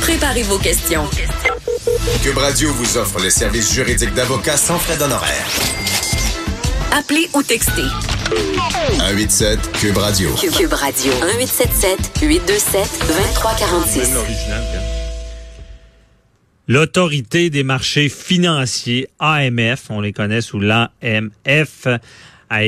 Préparez vos questions. Cube Radio vous offre les services juridiques d'avocats sans frais d'honoraires. Appelez ou textez. 187 Cube Radio. Cube Radio. 1877 827 2346. L'autorité des marchés financiers, AMF, on les connaît sous l'AMF, a,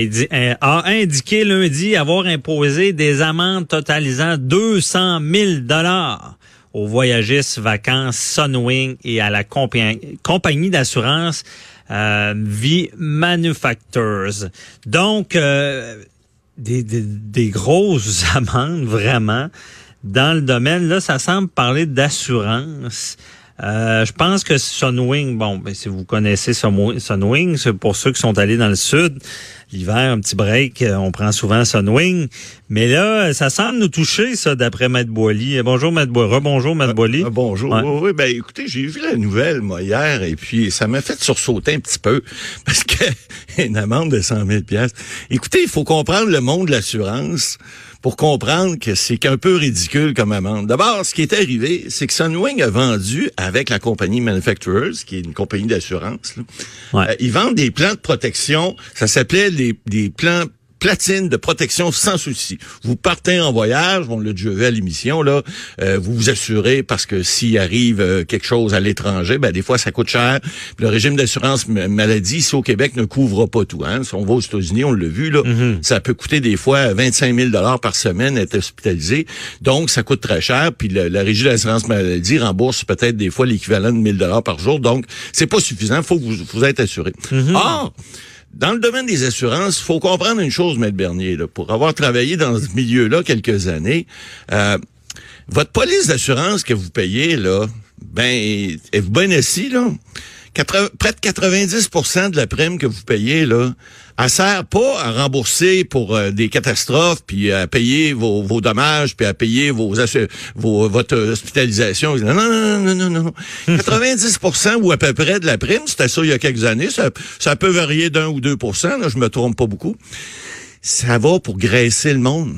a indiqué lundi avoir imposé des amendes totalisant 200 000 dollars aux voyagistes vacances Sunwing et à la compagnie d'assurance euh, V Manufacturers. Donc, euh, des, grosses amendes, vraiment. Dans le domaine, là, ça semble parler d'assurance. Euh, je pense que Sunwing, bon, ben, si vous connaissez Sunwing, c'est pour ceux qui sont allés dans le sud, l'hiver, un petit break, euh, on prend souvent Sunwing. Mais là, ça semble nous toucher, ça, d'après Matt Boily. Bonjour, Matt Boily. Rebonjour, Matt Boily. Euh, bonjour. Oui, ben, écoutez, j'ai vu la nouvelle, moi, hier, et puis ça m'a fait sursauter un petit peu, parce que une amende de 100 000 Écoutez, il faut comprendre le monde de l'assurance pour comprendre que c'est qu'un peu ridicule comme amende. D'abord, ce qui est arrivé, c'est que Sunwing a vendu avec la compagnie Manufacturers, qui est une compagnie d'assurance, ouais. euh, ils vendent des plans de protection. Ça s'appelait des plans platine de protection sans souci. Vous partez en voyage, on l'a déjà vu à l'émission là, euh, vous vous assurez parce que s'il arrive euh, quelque chose à l'étranger, ben des fois ça coûte cher. Puis le régime d'assurance maladie ici au Québec ne couvre pas tout. Hein. Si on va aux États-Unis, on l'a vu là, Mhm. ça peut coûter des fois 25 000 dollars par semaine être hospitalisé. Donc ça coûte très cher. Puis le- la régie d'assurance maladie rembourse peut-être des fois l'équivalent de 1000 dollars par jour. Donc c'est pas suffisant. Faut que vous vous êtes assuré. Or dans le domaine des assurances, faut comprendre une chose, Maître Bernier, pour avoir travaillé dans ce milieu-là quelques années, euh, votre police d'assurance que vous payez, là, ben, êtes-vous là? Près de 90% de la prime que vous payez, là, elle sert pas à rembourser pour euh, des catastrophes, puis à payer vos, vos dommages, puis à payer vos, vos votre hospitalisation. Non, non, non, non, non, non. non. 90% ou à peu près de la prime, c'était ça il y a quelques années. Ça, ça peut varier d'un ou deux là, je me trompe pas beaucoup. Ça va pour graisser le monde.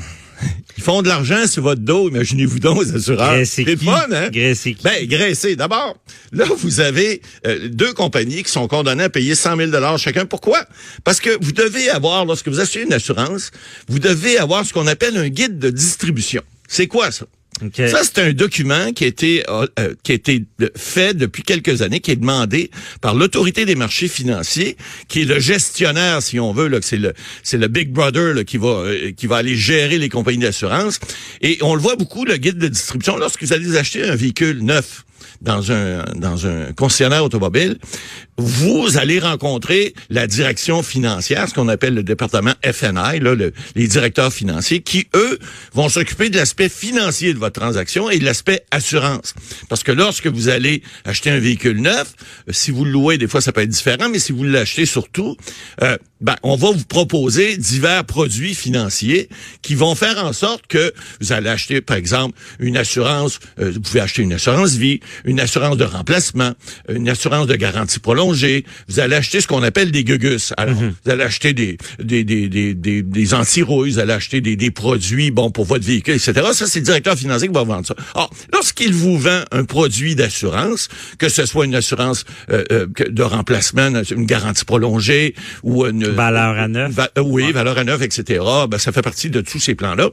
Ils font de l'argent sur votre dos, imaginez-vous donc, les assureurs. C'est qui? fun, hein? Graisser qui? Ben. D'abord, là, vous avez euh, deux compagnies qui sont condamnées à payer 100 000 chacun. Pourquoi? Parce que vous devez avoir, lorsque vous achetez une assurance, vous devez avoir ce qu'on appelle un guide de distribution. C'est quoi ça? Ça, c'est un document qui a été euh, euh, qui a été fait depuis quelques années, qui est demandé par l'autorité des marchés financiers, qui est le gestionnaire, si on veut, là, que c'est le c'est le Big Brother là, qui va euh, qui va aller gérer les compagnies d'assurance. Et on le voit beaucoup le guide de distribution lorsque vous allez acheter un véhicule neuf dans un dans un concessionnaire automobile, vous allez rencontrer la direction financière, ce qu'on appelle le département FNI, là, le- les directeurs financiers, qui eux vont s'occuper de l'aspect financier de votre transaction et l'aspect assurance. Parce que lorsque vous allez acheter un véhicule neuf, euh, si vous le louez, des fois ça peut être différent, mais si vous l'achetez surtout, euh, ben, on va vous proposer divers produits financiers qui vont faire en sorte que vous allez acheter, par exemple, une assurance, euh, vous pouvez acheter une assurance vie, une assurance de remplacement, une assurance de garantie prolongée. Vous allez acheter ce qu'on appelle des gugus. Alors, vous allez acheter des des des des des, des anti-rouilles, vous allez acheter des, des produits bons pour votre véhicule, etc. Ça, c'est le directeur financier qui va vendre ça. Alors, lorsqu'il vous vend un produit d'assurance, que ce soit une assurance euh, euh, de remplacement, une garantie prolongée ou une Valeur à neuf. Va- euh, oui, valeur à neuf, etc. Ben, ça fait partie de tous ces plans-là.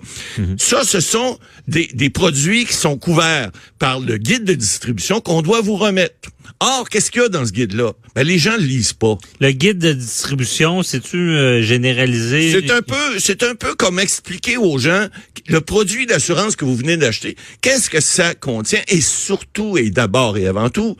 Ça, ce sont des, des produits qui sont couverts par le guide de distribution qu'on doit vous remettre. Or, qu'est-ce qu'il y a dans ce guide-là? Ben, les gens le lisent pas. Le guide de distribution, c'est-tu euh, généralisé? C'est un peu, c'est un peu comme expliquer aux gens le produit d'assurance que vous venez d'acheter. Qu'est-ce que ça contient? Et surtout, et d'abord et avant tout,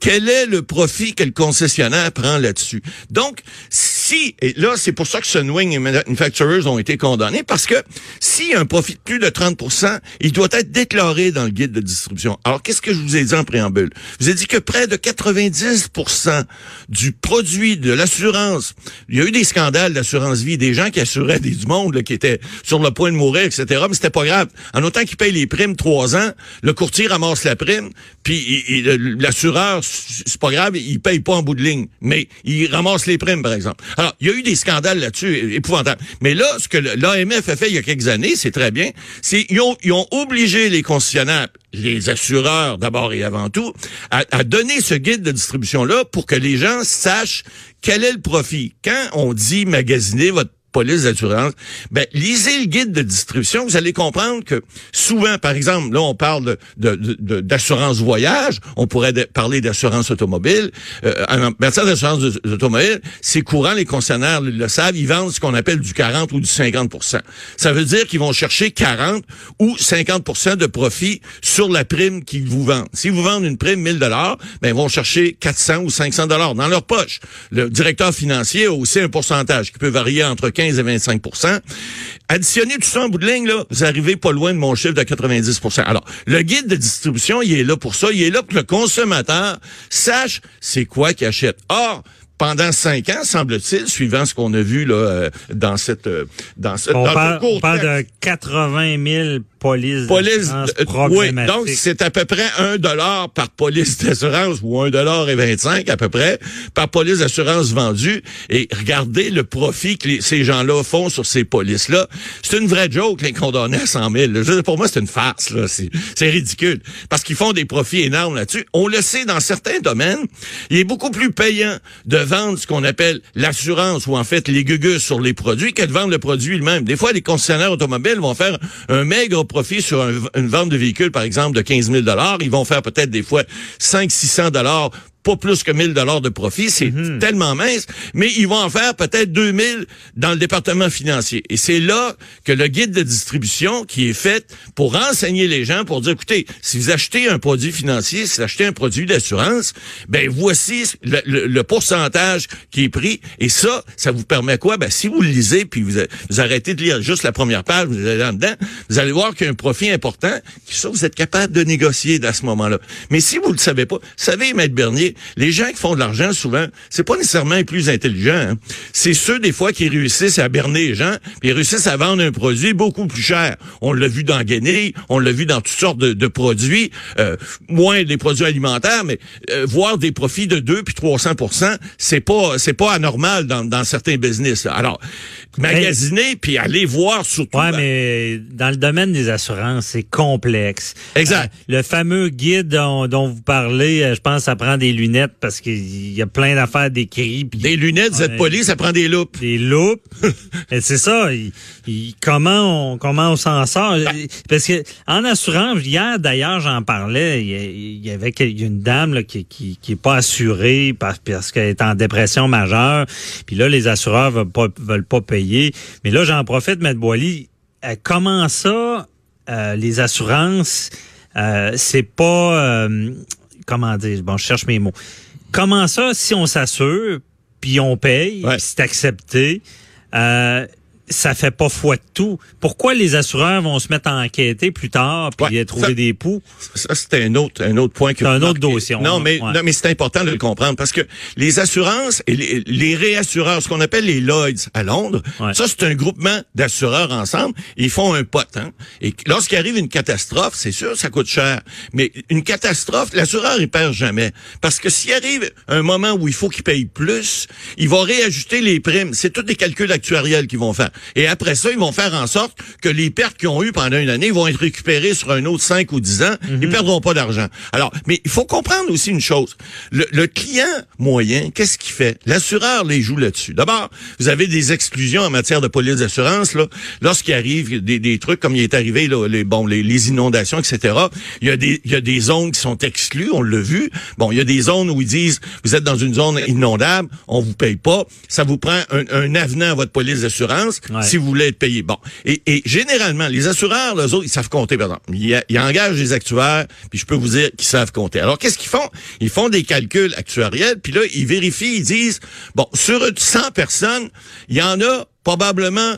quel est le profit que le concessionnaire prend là-dessus? Donc, si, et là, c'est pour ça que Sunwing et Manufacturers ont été condamnés, parce que si un profit de plus de 30% il doit être déclaré dans le guide de distribution. Alors, qu'est-ce que je vous ai dit en préambule? Je vous ai dit que près de 90% du produit de l'assurance, il y a eu des scandales d'assurance vie, des gens qui assuraient des, du monde là, qui étaient sur le point de mourir, etc., mais c'était pas grave. En autant qu'ils payent les primes trois ans, le courtier ramasse la prime, puis l'assureur c'est pas grave, il paye pas en bout de ligne, mais il ramasse les primes, par exemple. Alors, il y a eu des scandales là-dessus, épouvantables. Mais là, ce que l'AMF a fait il y a quelques années, c'est très bien, c'est ils ont, ils ont obligé les concessionnaires, les assureurs d'abord et avant tout, à, à donner ce guide de distribution-là pour que les gens sachent quel est le profit. Quand on dit magasiner votre police d'assurance, ben, lisez le guide de distribution, vous allez comprendre que souvent, par exemple, là, on parle d'assurance de, de, voyage, on pourrait parler d'assurance automobile. Euh, en matière d'assurance automobile, c'est courant, les concessionnaires le savent, ils vendent ce qu'on appelle du 40 ou du 50% Ça veut dire qu'ils vont chercher 40 ou 50% de profit sur la prime qu'ils vous vendent. Si vous vendez une prime 1000 dollars, ben, ils vont chercher 400 ou 500 dollars dans leur poche. Le directeur financier a aussi un pourcentage qui peut varier entre 15 et 25 Additionnez tout ça en bout de ligne, là, vous arrivez pas loin de mon chiffre de 90 Alors, le guide de distribution, il est là pour ça. Il est là pour que le consommateur sache c'est quoi qu'il achète. Or, pendant cinq ans, semble-t-il, suivant ce qu'on a vu là euh, dans cette euh, dans cette on parle, on parle de 80 000 police, police oui, donc c'est à peu près un dollar par police d'assurance ou un dollar et 25 à peu près par police d'assurance vendue. Et regardez le profit que ces gens-là font sur ces polices là c'est une vraie joke les condamnés à 100 000 pour moi c'est une farce là. C'est ridicule. Parce qu'ils font des profits énormes là-dessus. On le sait dans certains domaines il est beaucoup plus payant de vendre ce qu'on appelle l'assurance ou en fait les gugus sur les produits que de vendre le produit lui-même. Des fois les concessionnaires automobiles vont faire un maigre sur une vente de véhicule, par exemple, de 15 000 Ils vont faire peut-être des fois 5 600 dollars pas plus que 1000 dollars de profit, c'est mhm. tellement mince, mais ils vont en faire peut-être 2000 dans le département financier. Et c'est là que le guide de distribution qui est fait pour renseigner les gens, pour dire, écoutez, si vous achetez un produit financier, si vous achetez un produit d'assurance, ben voici le, pourcentage qui est pris. Et ça, ça vous permet quoi? Ben, si vous le lisez, puis vous, vous arrêtez de lire juste la première page, vous allez là-dedans, vous allez voir qu'il y a un profit important, ça, vous êtes capable de négocier à ce moment-là. Mais si vous le savez pas, vous savez, Maître Bernier, les gens qui font de l'argent, souvent, c'est pas nécessairement les plus intelligents. Hein. C'est ceux, des fois, qui réussissent à berner les gens, puis ils réussissent à vendre un produit beaucoup plus cher. On l'a vu dans Guinée, on l'a vu dans toutes sortes de, produits, euh, moins des produits alimentaires, mais euh, voir des profits de 2 puis 300% c'est pas c'est pas anormal dans, dans certains business. Alors, magasiner puis aller voir surtout. Ouais, mais dans le domaine des assurances, c'est complexe. Exact. Euh, le fameux guide dont, dont vous parlez, je pense, ça prend des lunettes parce qu'il y a plein d'affaires d'écrits. Des lunettes, cette police, ça prend des loupes. Des loupes. c'est ça. comment on, comment on s'en sort? Ben. Parce que en assurance, hier d'ailleurs, j'en parlais. Il y, avait une dame qui, qui, est pas assurée parce, parce qu'elle est en dépression majeure. Puis là, les assureurs veulent pas, veulent pas payer. Mais là, j'en profite, M. Boily. Euh, comment ça, euh, les assurances, euh, c'est pas comment dire, bon, je cherche mes mots. Comment ça, si on s'assure, puis on paye, c'est accepté, euh, ça fait pas foi de tout. Pourquoi les assureurs vont se mettre à enquêter plus tard puis trouver des poux? Ça, c'est un autre, un autre point que C'est un autre dossier. Non, mais, non, mais c'est important de le comprendre parce que les assurances et les, réassureurs, ce qu'on appelle les Lloyds à Londres, ça, c'est un groupement d'assureurs ensemble. Ils font un pote, hein. Et lorsqu'il arrive une catastrophe, c'est sûr, ça coûte cher. Mais une catastrophe, l'assureur, il perd jamais. Parce que s'il arrive un moment où il faut qu'il paye plus, il va réajuster les primes. C'est tous des calculs actuariels qu'ils vont faire. Et après ça, ils vont faire en sorte que les pertes qu'ils ont eues pendant une année vont être récupérées sur un autre 5 ou 10 ans. Ils perdront pas d'argent. Alors, mais il faut comprendre aussi une chose. Le, le client moyen, qu'est-ce qu'il fait? L'assureur les joue là-dessus. D'abord, vous avez des exclusions en matière de police d'assurance, là. Lorsqu'il arrive des, des trucs comme il est arrivé, là, les, bon, les, les inondations, etc. Il y a des, il y a des zones qui sont exclues, on l'a vu. Bon, il y a des zones où ils disent, vous êtes dans une zone inondable, on vous paye pas. Ça vous prend un, un avenant à votre police d'assurance Si vous voulez être payé. Bon. Et, généralement, les assureurs, les autres, ils savent compter, par exemple. Ils, ils engagent des actuaires, puis je peux vous dire qu'ils savent compter. Alors, qu'est-ce qu'ils font? Ils font des calculs actuariels, puis là, ils vérifient, ils disent, bon, sur 100 personnes, il y en a probablement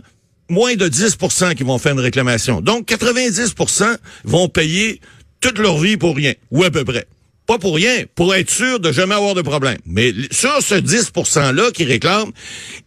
moins de 10% qui vont faire une réclamation. Donc, 90% vont payer toute leur vie pour rien, ou à peu près. Pas pour rien, pour être sûr de jamais avoir de problème. Mais sur ce 10 %-là qui réclament,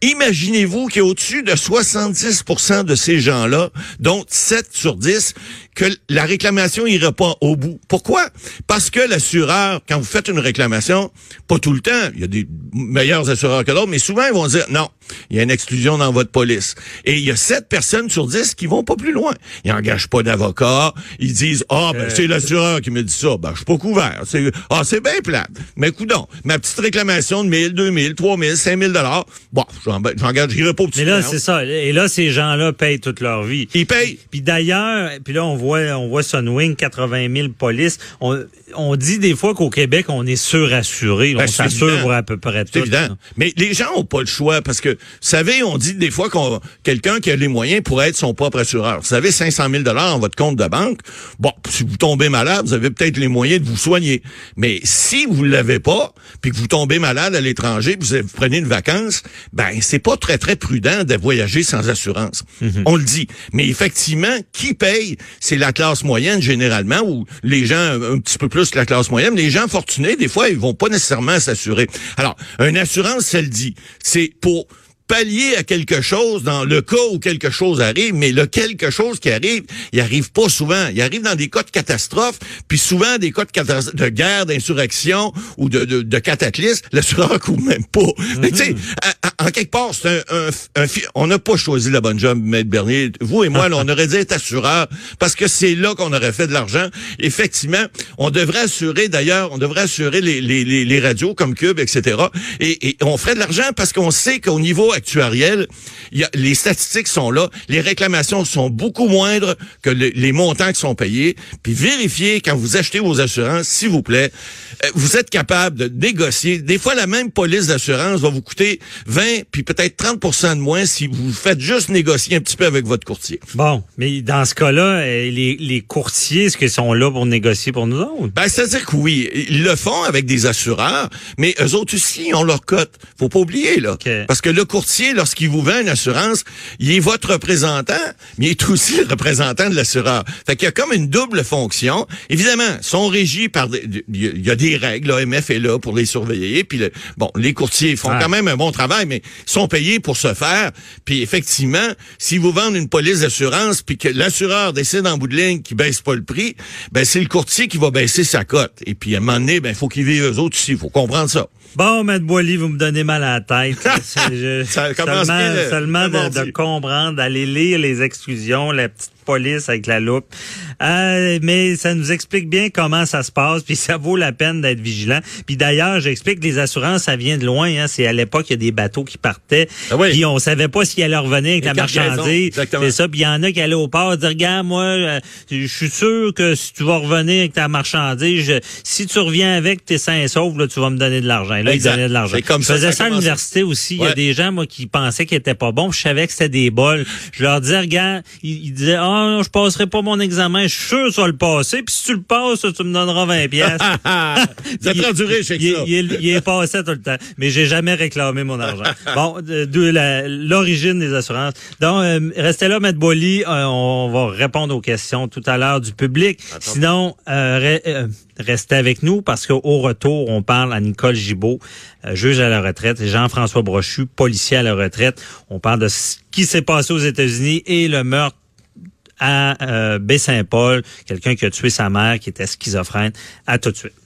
imaginez-vous qu'il y a au-dessus de 70% de ces gens-là, dont 7 sur 10, que la réclamation ira pas au bout. Pourquoi? Parce que l'assureur, quand vous faites une réclamation, pas tout le temps, il y a des meilleurs assureurs que d'autres, mais souvent ils vont dire non, il y a une exclusion dans votre police. Et il y a 7 personnes sur 10 qui vont pas plus loin. Ils engagent pas d'avocat, ils disent ah ben c'est l'assureur qui me dit ça, ben je suis pas couvert. C'est ah c'est bien plate. Mais coudon, ma petite réclamation de 1000, 2000, 3000, 5000 dollars, bon, j'en- j'engage j'irai pas au petit Mais là, c'est ça. Et là, ces gens-là payent toute leur vie. Ils payent. Puis d'ailleurs, puis là, on voit, on voit Sunwing, 80 000 polices. On, on dit des fois qu'au Québec, on est surassuré. Ben, on s'assure à peu près C'est tout. évident. là. Mais les gens ont pas le choix parce que, vous savez, on dit des fois qu'on quelqu'un qui a les moyens pourrait être son propre assureur. Vous avez 500 000 dollars en votre compte de banque. Bon, si vous tombez malade, vous avez peut-être les moyens de vous soigner. Mais si vous l'avez pas, puis que vous tombez malade à l'étranger, puis vous, vous prenez une vacance, ben c'est pas très très prudent de voyager sans assurance. On le dit. Mais effectivement, qui paye, c'est la classe moyenne généralement ou les gens un petit peu plus que la classe moyenne. Les gens fortunés, des fois, ils vont pas nécessairement s'assurer. Alors, une assurance, ça le dit, c'est pour pallier à quelque chose dans le cas où quelque chose arrive, mais le quelque chose qui arrive, il arrive pas souvent. Il arrive dans des cas de catastrophe, puis souvent des cas de, de guerre, d'insurrection ou de, de, de cataclysme, l'assureur couvre même pas. Tu à- à- en quelque part, c'est un, un, un on n'a pas choisi la bonne job, Maître Bernier. Vous et moi, là, on aurait dû être assureur parce que c'est là qu'on aurait fait de l'argent. Effectivement, on devrait assurer, d'ailleurs, on devrait assurer les, les, les, les radios comme Cube, etc. Et, et on ferait de l'argent parce qu'on sait qu'au niveau actuariel, il y a, les statistiques sont là, les réclamations sont beaucoup moindres que le- les montants qui sont payés. Puis vérifiez quand vous achetez vos assurances, s'il vous plaît, euh, vous êtes capable de négocier. Des fois, la même police d'assurance va vous coûter 20 puis peut-être 30 de moins si vous faites juste négocier un petit peu avec votre courtier. Bon, mais dans ce cas-là, euh, les, les courtiers, est-ce qu'ils sont là pour négocier pour nous autres? Ben, c'est-à-dire que oui, ils le font avec des assureurs, mais eux autres aussi, ils ont leur cote. Faut pas oublier, là. Parce que le courtier, lorsqu'il vous vend une assurance, il est votre représentant, mais il est aussi le représentant de l'assureur. Fait qu'il y a comme une double fonction. Évidemment, sont régis par des, il y a des règles, l'AMF est là pour les surveiller, puis le- bon, les courtiers font quand même un bon travail, mais ils sont payés pour se faire. Puis effectivement, si vous vendez une police d'assurance, puis que l'assureur décide en bout de ligne qu'il baisse pas le prix, ben c'est le courtier qui va baisser sa cote. Et puis à un moment donné, ben faut qu'ils vivent eux autres aussi. Il faut comprendre ça. Bon, Maître Boily, vous me donnez mal à la tête. Je- Ça commence seulement bien, le- seulement le de, de comprendre, d'aller lire les exclusions, la petite police avec la loupe. Euh, mais ça nous explique bien comment ça se passe, puis ça vaut la peine d'être vigilant. Puis d'ailleurs, j'explique que les assurances, ça vient de loin. Hein. C'est à l'époque, il y a des bateaux qui partaient, Ah oui. puis on savait pas s'ils allaient revenir avec Les la marchandise. C'est ça. Puis il y en a qui allaient au port dire, regarde, moi, euh, je suis sûr que si tu vas revenir avec ta marchandise, je- si tu reviens avec tes sains et saufs, là, tu vas me donner de l'argent. Là, ils donnaient de l'argent. Comme je ça, faisais ça ça à l'université aussi. Il y a des gens, moi, qui pensaient qu'ils étaient pas bons. Je savais que c'était des bols. Je leur disais, regarde, ils, ils disaient, ah, non, je passerai pas mon examen. Je suis sûr que ça va le passer. Puis si tu le passes, tu me donneras 20 pièces. Vous êtes rendu riche avec il, ça. il, il est passé tout le temps. Mais j'ai jamais réclamé mon argent. Bon, la- l'origine des assurances. Donc, euh, restez là, Maître Boily. Euh, on va répondre aux questions tout à l'heure du public. Sinon, euh, re- euh, restez avec nous parce qu'au retour, on parle à Nicole Gibault, juge à la retraite, et Jean-François Brochu, policier à la retraite. On parle de ce qui s'est passé aux États-Unis et le meurtre à euh, Baie-Saint-Paul, quelqu'un qui a tué sa mère, qui était schizophrène. À tout de suite.